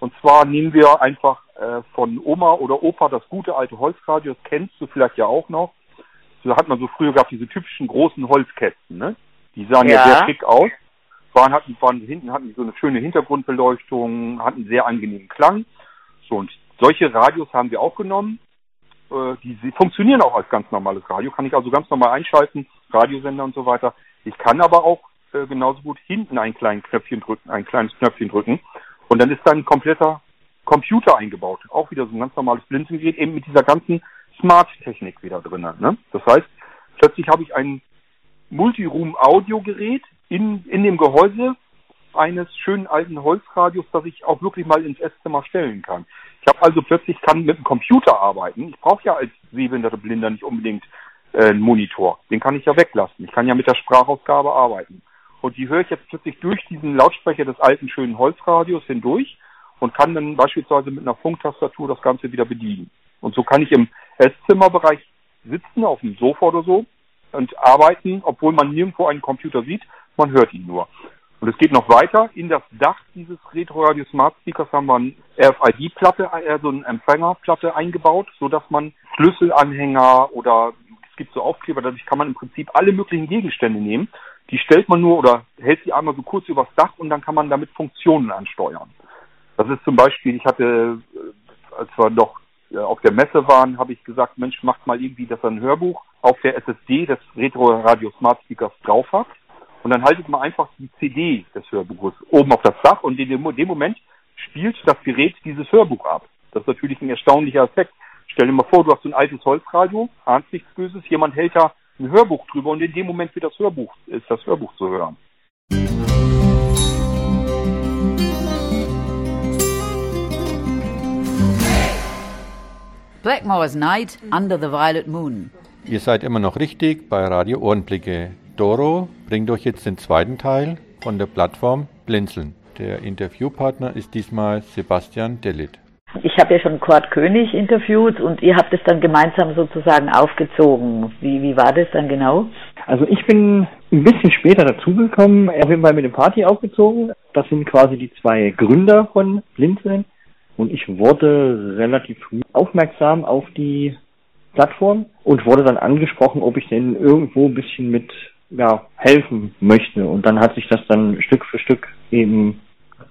Und zwar nehmen wir einfach äh, von Oma oder Opa das gute alte Holzradio. Das kennst du vielleicht ja auch noch. So hat man so früher gehabt, diese typischen großen Holzkästen, ne? Die sahen ja, Ja. sehr schick aus. Waren, hatten, waren, hinten hatten die so eine schöne Hintergrundbeleuchtung, hatten sehr angenehmen Klang. So, und solche Radios haben wir aufgenommen. Äh, die, sie funktionieren auch als ganz normales Radio. Kann ich also ganz normal einschalten, Radiosender und so weiter. Ich kann aber auch äh, genauso gut hinten ein kleines Knöpfchen drücken, ein kleines Knöpfchen drücken. Und dann ist da ein kompletter Computer eingebaut. Auch wieder so ein ganz normales Blinzengerät, eben mit dieser ganzen Smart-Technik wieder drin. Ne? Das heißt, plötzlich habe ich ein Multiroom-Audiogerät in, in dem Gehäuse eines schönen alten Holzradios, das ich auch wirklich mal ins Esszimmer stellen kann. Ich habe also plötzlich kann mit dem Computer arbeiten. Ich brauche ja als sehbehinderte Blinder nicht unbedingt äh, einen Monitor. Den kann ich ja weglassen. Ich kann ja mit der Sprachausgabe arbeiten. Und die höre ich jetzt plötzlich durch diesen Lautsprecher des alten schönen Holzradios hindurch und kann dann beispielsweise mit einer Funktastatur das Ganze wieder bedienen. Und so kann ich im Esszimmerbereich sitzen, auf dem Sofa oder so, und arbeiten, obwohl man nirgendwo einen Computer sieht, man hört ihn nur. Und es geht noch weiter. In das Dach dieses Retro Radio Smart Speakers haben wir eine RFID-Platte, äh, so eine Empfängerplatte eingebaut, so dass man Schlüsselanhänger oder es gibt so Aufkleber, dadurch kann man im Prinzip alle möglichen Gegenstände nehmen. Die stellt man nur oder hält sie einmal so kurz übers Dach und dann kann man damit Funktionen ansteuern. Das ist zum Beispiel, ich hatte, äh, als wir noch äh, auf der Messe waren, habe ich gesagt, Mensch, macht mal irgendwie, dass er ein Hörbuch auf der SSD des Retro Radio Smart Speakers drauf hat. Und dann haltet man einfach die CD des Hörbuches oben auf das Dach und in dem, Moment spielt das Gerät dieses Hörbuch ab. Das ist natürlich ein erstaunlicher Effekt. Stell dir mal vor, du hast so ein altes Holzradio, ahnst nichts Böses, jemand hält da ein Hörbuch drüber und in dem Moment wird das Hörbuch, ist das Hörbuch zu hören. Blackmore's Night Under the Violet Moon. Ihr seid immer noch richtig bei Radio Ohrenblicke. Doro bringt euch jetzt den zweiten Teil von der Plattform Blinzeln. Der Interviewpartner ist diesmal Sebastian Dellit. Ich habe ja schon Kurt König interviewt und ihr habt es dann gemeinsam sozusagen aufgezogen. Wie, wie war das dann genau? Also ich bin ein bisschen später dazugekommen, auf jeden Fall mit dem Party aufgezogen. Das sind quasi die zwei Gründer von Blinzeln. Und ich wurde relativ früh aufmerksam auf die Plattform und wurde dann angesprochen, ob ich denn irgendwo ein bisschen mit ja, helfen möchte. Und dann hat sich das dann Stück für Stück eben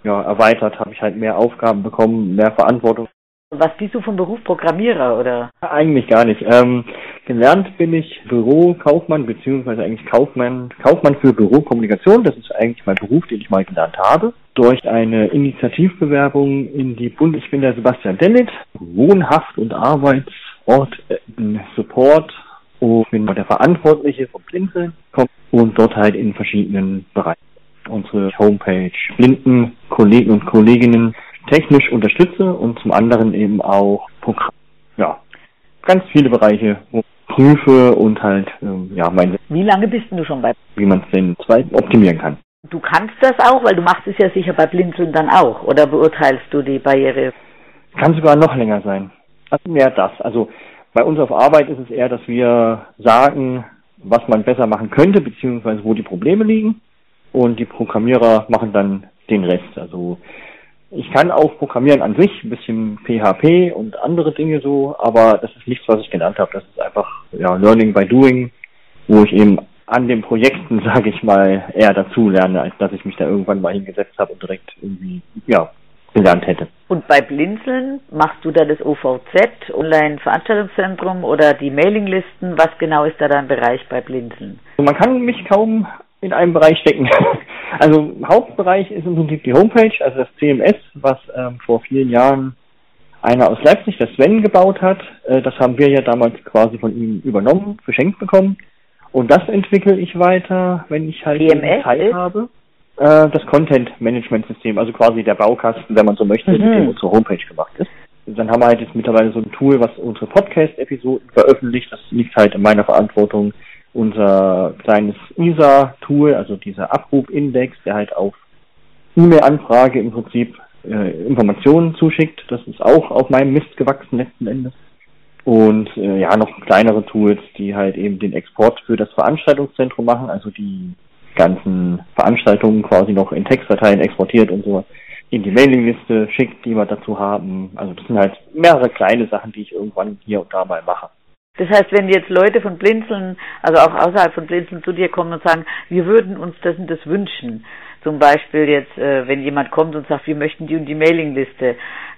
ja, erweitert, habe ich halt mehr Aufgaben bekommen, mehr Verantwortung. Was bist du vom Beruf Programmierer oder? Eigentlich gar nicht. Ähm, gelernt bin ich Bürokaufmann beziehungsweise eigentlich Kaufmann, Kaufmann für Bürokommunikation. Das ist eigentlich mein Beruf, den ich mal gelernt habe. Durch eine Initiativbewerbung in die Bund. Ich bin der Sebastian Dennit, Wohnhaft und Arbeitsort in Support und bin der Verantwortliche vom Blinzeln und dort halt in verschiedenen Bereichen unsere Homepage blinden Kollegen und Kolleginnen technisch unterstütze und zum anderen eben auch Programm, ja, ganz viele Bereiche prüfe und halt, ähm, ja, meine. Wie lange bist du schon bei? Wie man es denn zweit optimieren kann. Du kannst das auch, weil du machst es ja sicher bei Blinzeln dann auch, oder beurteilst du die Barriere? Kann sogar noch länger sein. Also mehr das. Also bei uns auf Arbeit ist es eher, dass wir sagen, was man besser machen könnte, beziehungsweise wo die Probleme liegen. Und die Programmierer machen dann den Rest. Also ich kann auch programmieren an sich, ein bisschen PHP und andere Dinge so, aber das ist nichts, was ich gelernt habe. Das ist einfach ja, Learning by Doing, wo ich eben an den Projekten, <laughs> sage ich mal, eher dazu lerne, als dass ich mich da irgendwann mal hingesetzt habe und direkt irgendwie ja gelernt hätte. Und bei Blinzeln machst du da das OVZ, Online-Veranstaltungszentrum oder die Mailinglisten? Was genau ist da dein Bereich bei Blinzeln? Also man kann mich kaum in einem Bereich stecken. <laughs> Also Hauptbereich ist im Prinzip die Homepage, also das CMS, was ähm, vor vielen Jahren einer aus Leipzig, der Sven, gebaut hat. Äh, das haben wir ja damals quasi von ihm übernommen, geschenkt bekommen. Und das entwickle ich weiter, wenn ich halt Zeit ist? habe. Äh, das Content Management System, also quasi der Baukasten, wenn man so möchte, mhm. mit dem unsere Homepage gemacht ist. Dann haben wir halt jetzt mittlerweile so ein Tool, was unsere Podcast-Episoden veröffentlicht. Das liegt halt in meiner Verantwortung unser kleines ISA-Tool, also dieser Abrufindex, der halt auf E-Mail-Anfrage im Prinzip äh, Informationen zuschickt. Das ist auch auf meinem Mist gewachsen letzten Endes. Und äh, ja, noch kleinere Tools, die halt eben den Export für das Veranstaltungszentrum machen, also die ganzen Veranstaltungen quasi noch in Textdateien exportiert und so in die Mailingliste schickt, die wir dazu haben. Also das sind halt mehrere kleine Sachen, die ich irgendwann hier und da mal mache. Das heißt, wenn jetzt Leute von Blinzeln, also auch außerhalb von Blinzeln zu dir kommen und sagen, wir würden uns das und das wünschen, zum Beispiel jetzt, äh, wenn jemand kommt und sagt, wir möchten die und die Mailingliste,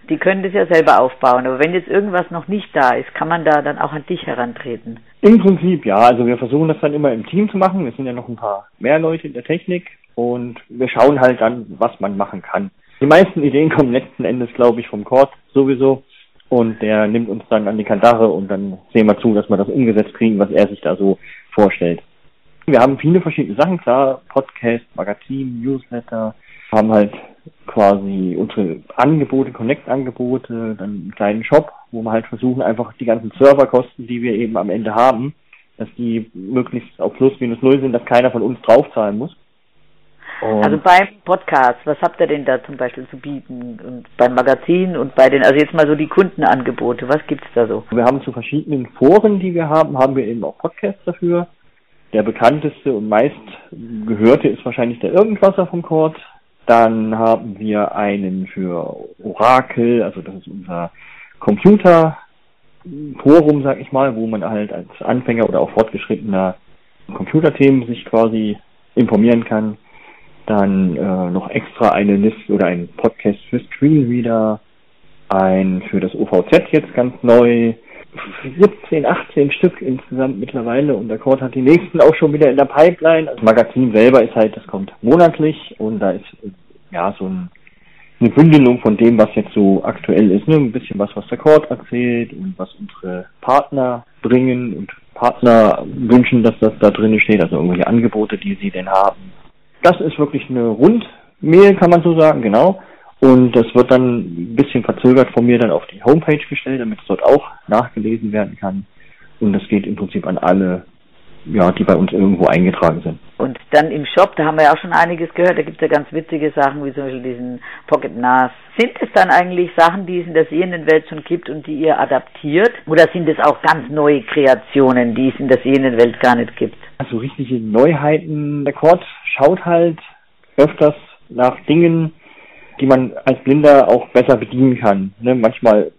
die können das ja selber aufbauen. Aber wenn jetzt irgendwas noch nicht da ist, kann man da dann auch an dich herantreten? Im Prinzip ja. Also wir versuchen das dann immer im Team zu machen. Wir sind ja noch ein paar mehr Leute in der Technik und wir schauen halt dann, was man machen kann. Die meisten Ideen kommen letzten Endes, glaube ich, vom Cord sowieso und der nimmt uns dann an die Kandare und dann sehen wir zu, dass wir das umgesetzt kriegen, was er sich da so vorstellt. Wir haben viele verschiedene Sachen, klar, Podcast, Magazin, Newsletter, haben halt quasi unsere Angebote, Connect-Angebote, dann einen kleinen Shop, wo wir halt versuchen, einfach die ganzen Serverkosten, die wir eben am Ende haben, dass die möglichst auf plus minus null sind, dass keiner von uns draufzahlen muss. Und also beim Podcast, was habt ihr denn da zum Beispiel zu bieten? Und beim Magazin und bei den, also jetzt mal so die Kundenangebote, was gibt's da so? Wir haben zu verschiedenen Foren, die wir haben, haben wir eben auch Podcasts dafür. Der bekannteste und meist gehörte ist wahrscheinlich der Irgendwasser vom Kord. Dann haben wir einen für Orakel, also das ist unser Computerforum, sag ich mal, wo man halt als Anfänger oder auch fortgeschrittener Computerthemen sich quasi informieren kann. Dann äh, noch extra eine Liste oder ein Podcast für Screenreader, ein für das OVZ jetzt ganz neu. 17, 18 Stück insgesamt mittlerweile und der Cord hat die nächsten auch schon wieder in der Pipeline. Das Magazin selber ist halt, das kommt monatlich und da ist ja so ein, eine Bündelung von dem, was jetzt so aktuell ist. Ne? Ein bisschen was, was der Cord erzählt und was unsere Partner bringen und Partner wünschen, dass das da drin steht, also irgendwelche Angebote, die sie denn haben das ist wirklich eine Rundmail, kann man so sagen, genau. Und das wird dann ein bisschen verzögert von mir dann auf die Homepage gestellt, damit es dort auch nachgelesen werden kann. Und das geht im Prinzip an alle, ja, die bei uns irgendwo eingetragen sind. Und dann im Shop, da haben wir ja auch schon einiges gehört, da gibt es ja ganz witzige Sachen, wie zum Beispiel diesen Pocket NAS. Sind es dann eigentlich Sachen, die es in der sehenden Welt schon gibt und die ihr adaptiert? Oder sind es auch ganz neue Kreationen, die es in der sehenden Welt gar nicht gibt? Also richtige Neuheiten. Der Cord schaut halt öfters nach Dingen, die man als Blinder auch besser bedienen kann. Ne? Manchmal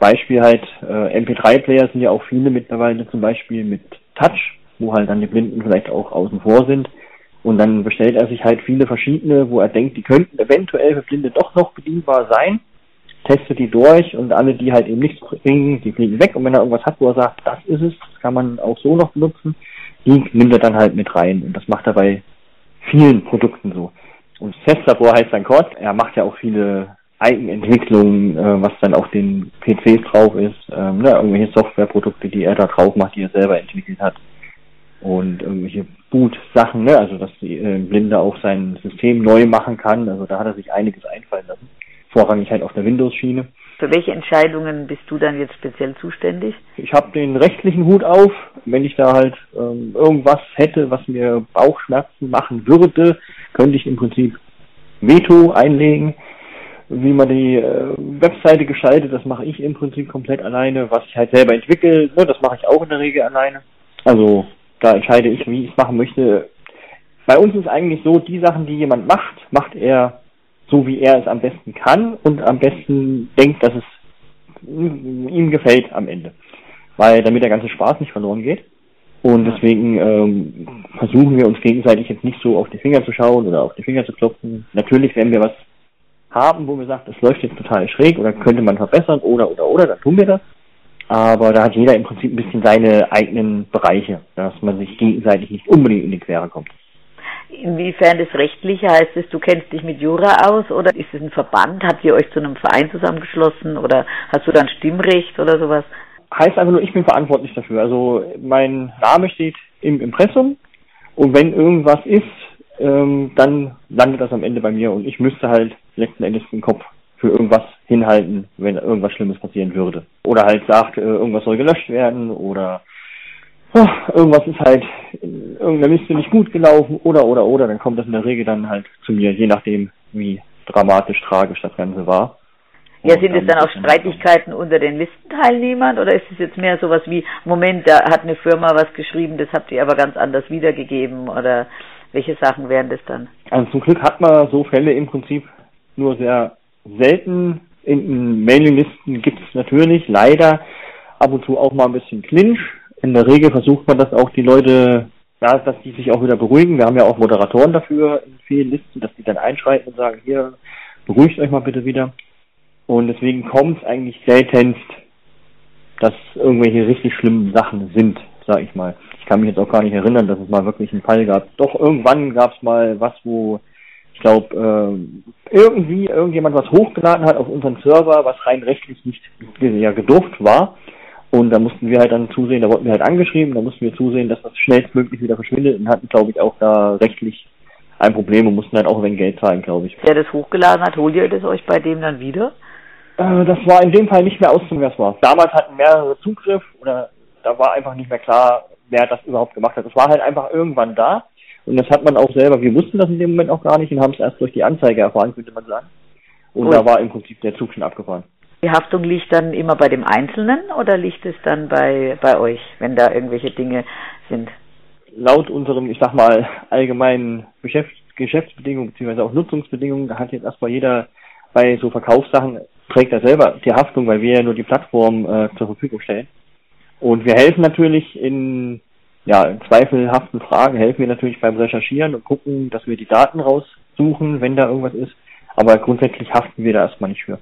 Beispiel halt äh, MP3-Player sind ja auch viele mittlerweile zum Beispiel mit Touch, wo halt dann die Blinden vielleicht auch außen vor sind. Und dann bestellt er sich halt viele verschiedene, wo er denkt, die könnten eventuell für Blinde doch noch bedienbar sein, testet die durch und alle, die halt eben nichts bringen, die fliegen weg. Und wenn er irgendwas hat, wo er sagt, das ist es, das kann man auch so noch benutzen, die nimmt er dann halt mit rein. Und das macht er bei vielen Produkten so. Und Testlabor heißt dann Kort. Er macht ja auch viele Eigenentwicklungen, äh, was dann auf den PCs drauf ist, ähm, ne, irgendwelche Softwareprodukte, die er da drauf macht, die er selber entwickelt hat. Und irgendwelche Boot-Sachen, ne, also dass die äh, Blinde auch sein System neu machen kann. Also da hat er sich einiges einfallen lassen. Vorrangig halt auf der Windows-Schiene. Für welche Entscheidungen bist du dann jetzt speziell zuständig? Ich habe den rechtlichen Hut auf. Wenn ich da halt ähm, irgendwas hätte, was mir Bauchschmerzen machen würde, könnte ich im Prinzip Veto einlegen. Wie man die äh, Webseite gestaltet, das mache ich im Prinzip komplett alleine. Was ich halt selber entwickle, ne, das mache ich auch in der Regel alleine. Also da entscheide ich, wie ich es machen möchte. Bei uns ist eigentlich so, die Sachen, die jemand macht, macht er so, wie er es am besten kann und am besten denkt, dass es ihm gefällt am Ende. Weil damit der ganze Spaß nicht verloren geht. Und deswegen ähm, versuchen wir uns gegenseitig jetzt nicht so auf die Finger zu schauen oder auf die Finger zu klopfen. Natürlich, wenn wir was haben, wo wir sagen, das läuft jetzt total schräg oder könnte man verbessern oder oder oder, dann tun wir das. Aber da hat jeder im Prinzip ein bisschen seine eigenen Bereiche, dass man sich gegenseitig nicht unbedingt in die Quere kommt. Inwiefern das Rechtliche heißt es, du kennst dich mit Jura aus oder ist es ein Verband? Habt ihr euch zu einem Verein zusammengeschlossen oder hast du dann Stimmrecht oder sowas? heißt einfach nur, ich bin verantwortlich dafür. Also mein Name steht im Impressum und wenn irgendwas ist, ähm, dann landet das am Ende bei mir und ich müsste halt letzten Endes den Kopf für irgendwas hinhalten, wenn irgendwas Schlimmes passieren würde. Oder halt sagt, äh, irgendwas soll gelöscht werden oder oh, irgendwas ist halt in irgendeiner Liste nicht gut gelaufen oder oder oder, dann kommt das in der Regel dann halt zu mir, je nachdem wie dramatisch, tragisch das Ganze war. Ja, sind es dann auch Streitigkeiten unter den Listenteilnehmern oder ist es jetzt mehr sowas wie, Moment, da hat eine Firma was geschrieben, das habt ihr aber ganz anders wiedergegeben oder welche Sachen wären das dann? Also zum Glück hat man so Fälle im Prinzip nur sehr selten. In Mailinglisten gibt es natürlich leider ab und zu auch mal ein bisschen Clinch. In der Regel versucht man das auch die Leute, ja, dass die sich auch wieder beruhigen. Wir haben ja auch Moderatoren dafür in vielen Listen, dass die dann einschreiten und sagen, hier, beruhigt euch mal bitte wieder. Und deswegen kommt es eigentlich seltenst, dass irgendwelche richtig schlimmen Sachen sind, sag ich mal. Ich kann mich jetzt auch gar nicht erinnern, dass es mal wirklich einen Fall gab. Doch irgendwann gab es mal was, wo ich glaube, äh, irgendwie irgendjemand was hochgeladen hat auf unseren Server, was rein rechtlich nicht ja, gedurft war. Und da mussten wir halt dann zusehen, da wurden wir halt angeschrieben, da mussten wir zusehen, dass das schnellstmöglich wieder verschwindet und hatten, glaube ich, auch da rechtlich ein Problem und mussten halt auch wenig Geld zahlen, glaube ich. Wer das hochgeladen hat, holt ihr das euch bei dem dann wieder? Äh, das war in dem Fall nicht mehr auszunehmen, wer es war. Damals hatten mehrere Zugriff oder da war einfach nicht mehr klar, wer das überhaupt gemacht hat. Es war halt einfach irgendwann da und das hat man auch selber, wir wussten das in dem Moment auch gar nicht und haben es erst durch die Anzeige erfahren, könnte man sagen. Und Gut. da war im Prinzip der Zug schon abgefahren. Die Haftung liegt dann immer bei dem Einzelnen oder liegt es dann bei, bei euch, wenn da irgendwelche Dinge sind? Laut unserem, ich sag mal, allgemeinen Geschäfts Geschäftsbedingungen bzw. auch Nutzungsbedingungen hat jetzt erstmal jeder bei so Verkaufssachen trägt er selber die Haftung, weil wir ja nur die Plattform äh, zur Verfügung stellen. Und wir helfen natürlich in, ja, zweifelhaften Fragen, helfen wir natürlich beim Recherchieren und gucken, dass wir die Daten raussuchen, wenn da irgendwas ist. Aber grundsätzlich haften wir da erstmal nicht für.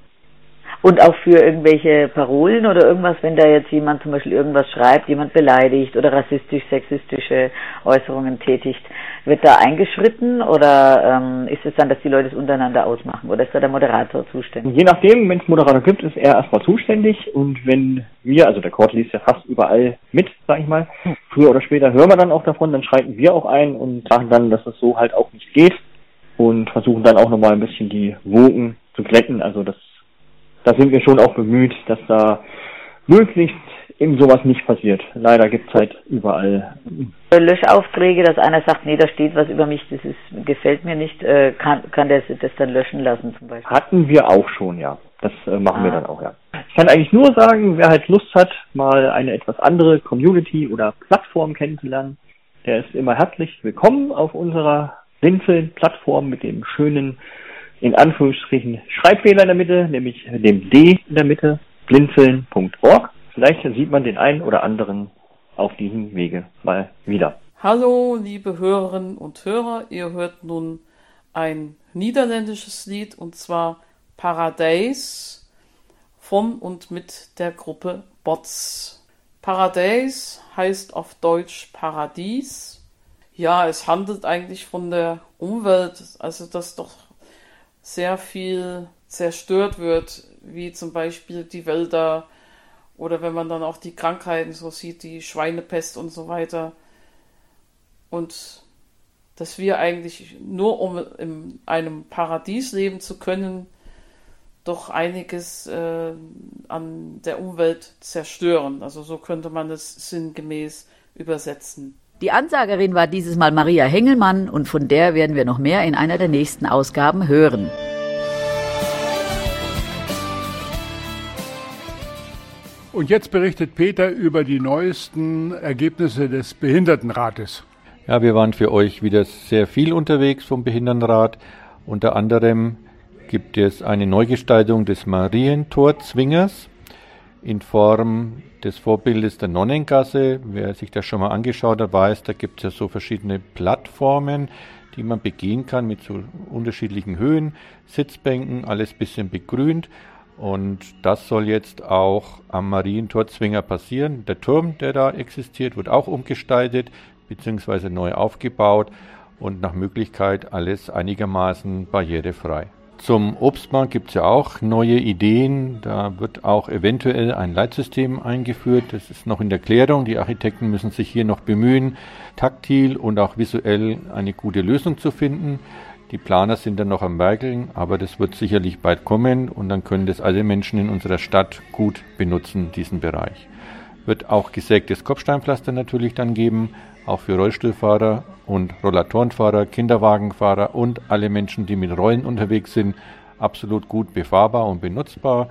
Und auch für irgendwelche Parolen oder irgendwas, wenn da jetzt jemand zum Beispiel irgendwas schreibt, jemand beleidigt oder rassistisch, sexistische Äußerungen tätigt, wird da eingeschritten oder ähm, ist es dann, dass die Leute es untereinander ausmachen oder ist da der Moderator zuständig? Je nachdem, wenn es Moderator gibt, ist er erstmal zuständig und wenn wir, also der Court liest ja fast überall mit, sag ich mal, früher oder später hören wir dann auch davon, dann schreiten wir auch ein und sagen dann, dass das so halt auch nicht geht und versuchen dann auch nochmal ein bisschen die Wogen zu glätten, also das da sind wir schon auch bemüht, dass da möglichst eben sowas nicht passiert. Leider gibt es halt überall. Löschaufträge, dass einer sagt, nee, da steht was über mich, das ist, gefällt mir nicht, äh, kann, kann der das dann löschen lassen zum Beispiel? Hatten wir auch schon, ja. Das äh, machen ah. wir dann auch, ja. Ich kann eigentlich nur sagen, wer halt Lust hat, mal eine etwas andere Community oder Plattform kennenzulernen, der ist immer herzlich willkommen auf unserer Blinzeln-Plattform mit dem schönen, in Anführungsstrichen, Schreibfehler in der Mitte, nämlich dem D in der Mitte, blinzeln.org. Vielleicht sieht man den einen oder anderen auf diesem Wege mal wieder. Hallo, liebe Hörerinnen und Hörer, ihr hört nun ein niederländisches Lied und zwar Paradise von und mit der Gruppe Bots. Paradise heißt auf Deutsch Paradies. Ja, es handelt eigentlich von der Umwelt, also dass doch sehr viel zerstört wird, wie zum Beispiel die Wälder, oder wenn man dann auch die Krankheiten so sieht, die Schweinepest und so weiter. Und dass wir eigentlich nur um in einem Paradies leben zu können, doch einiges äh, an der Umwelt zerstören. Also so könnte man es sinngemäß übersetzen. Die Ansagerin war dieses Mal Maria Hengelmann und von der werden wir noch mehr in einer der nächsten Ausgaben hören. Und jetzt berichtet Peter über die neuesten Ergebnisse des Behindertenrates. Ja, wir waren für euch wieder sehr viel unterwegs vom Behindertenrat. Unter anderem gibt es eine Neugestaltung des Marientorzwingers in Form des Vorbildes der Nonnengasse. Wer sich das schon mal angeschaut hat, weiß, da gibt es ja so verschiedene Plattformen, die man begehen kann mit so unterschiedlichen Höhen, Sitzbänken, alles bisschen begrünt. Und das soll jetzt auch am Marientorzwinger passieren. Der Turm, der da existiert, wird auch umgestaltet bzw. neu aufgebaut und nach Möglichkeit alles einigermaßen barrierefrei. Zum Obstmarkt gibt es ja auch neue Ideen. Da wird auch eventuell ein Leitsystem eingeführt. Das ist noch in der Klärung. Die Architekten müssen sich hier noch bemühen, taktil und auch visuell eine gute Lösung zu finden. Die Planer sind dann noch am Werkeln, aber das wird sicherlich bald kommen und dann können das alle Menschen in unserer Stadt gut benutzen, diesen Bereich. Wird auch gesägtes Kopfsteinpflaster natürlich dann geben, auch für Rollstuhlfahrer und Rollatorenfahrer, Kinderwagenfahrer und alle Menschen, die mit Rollen unterwegs sind, absolut gut befahrbar und benutzbar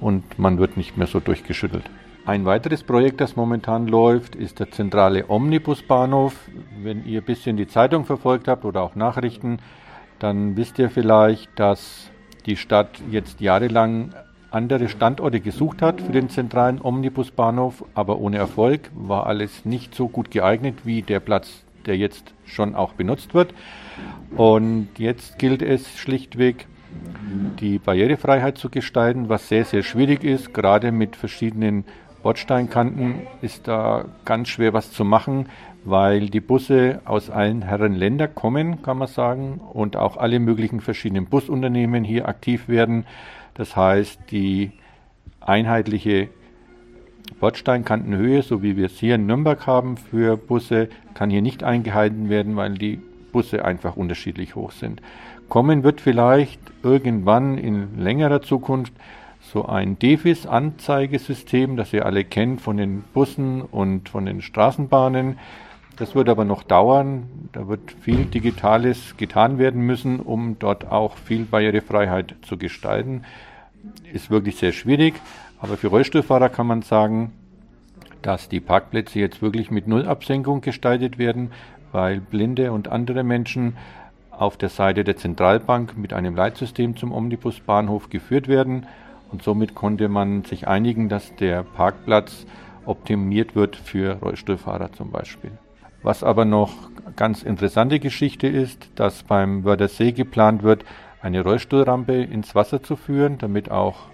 und man wird nicht mehr so durchgeschüttelt. Ein weiteres Projekt, das momentan läuft, ist der zentrale Omnibusbahnhof. Wenn ihr ein bisschen die Zeitung verfolgt habt oder auch Nachrichten, dann wisst ihr vielleicht, dass die Stadt jetzt jahrelang andere Standorte gesucht hat für den zentralen Omnibusbahnhof, aber ohne Erfolg, war alles nicht so gut geeignet wie der Platz, der jetzt schon auch benutzt wird. Und jetzt gilt es schlichtweg, die Barrierefreiheit zu gestalten, was sehr, sehr schwierig ist. Gerade mit verschiedenen Bordsteinkanten ist da ganz schwer was zu machen, weil die Busse aus allen Herren Länder kommen, kann man sagen, und auch alle möglichen verschiedenen Busunternehmen hier aktiv werden. Das heißt, die einheitliche Bordsteinkantenhöhe, so wie wir es hier in Nürnberg haben für Busse, kann hier nicht eingehalten werden, weil die Busse einfach unterschiedlich hoch sind. Kommen wird vielleicht irgendwann in längerer Zukunft so ein Devis-Anzeigesystem, das ihr alle kennt von den Bussen und von den Straßenbahnen. Das wird aber noch dauern. Da wird viel Digitales getan werden müssen, um dort auch viel Barrierefreiheit zu gestalten. Ist wirklich sehr schwierig. Aber für Rollstuhlfahrer kann man sagen, dass die Parkplätze jetzt wirklich mit Nullabsenkung gestaltet werden, weil blinde und andere Menschen auf der Seite der Zentralbank mit einem Leitsystem zum Omnibusbahnhof geführt werden. Und somit konnte man sich einigen, dass der Parkplatz optimiert wird für Rollstuhlfahrer zum Beispiel. Was aber noch ganz interessante Geschichte ist, dass beim Wörthersee geplant wird, eine Rollstuhlrampe ins Wasser zu führen, damit auch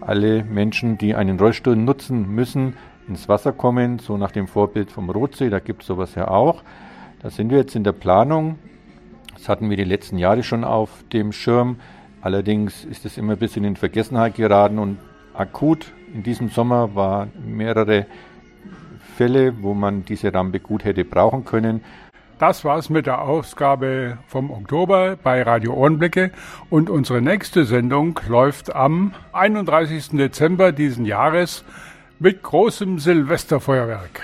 alle Menschen, die einen Rollstuhl nutzen müssen, ins Wasser kommen, so nach dem Vorbild vom Rotsee, da gibt es sowas ja auch. Da sind wir jetzt in der Planung. Das hatten wir die letzten Jahre schon auf dem Schirm. Allerdings ist es immer ein bisschen in Vergessenheit geraten und akut in diesem Sommer waren mehrere Fälle, wo man diese Rampe gut hätte brauchen können. Das war's mit der Ausgabe vom Oktober bei Radio Ohrenblicke und unsere nächste Sendung läuft am 31. Dezember diesen Jahres Mit großem Silvesterfeuerwerk.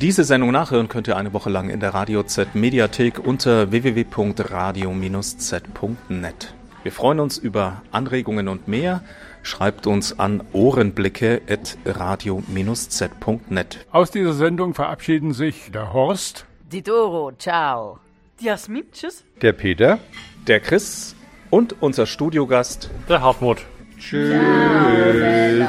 Diese Sendung nachhören könnt ihr eine Woche lang in der Radio Z Mediathek unter www.radio-z.net. Wir freuen uns über Anregungen und mehr. Schreibt uns an ohrenblicke.radio-z.net. Aus dieser Sendung verabschieden sich der Horst, Die Doro, ciao. Die Jasmin, tschüss. Der Peter. Der Chris und unser Studiogast, der Hartmut. Tschüss.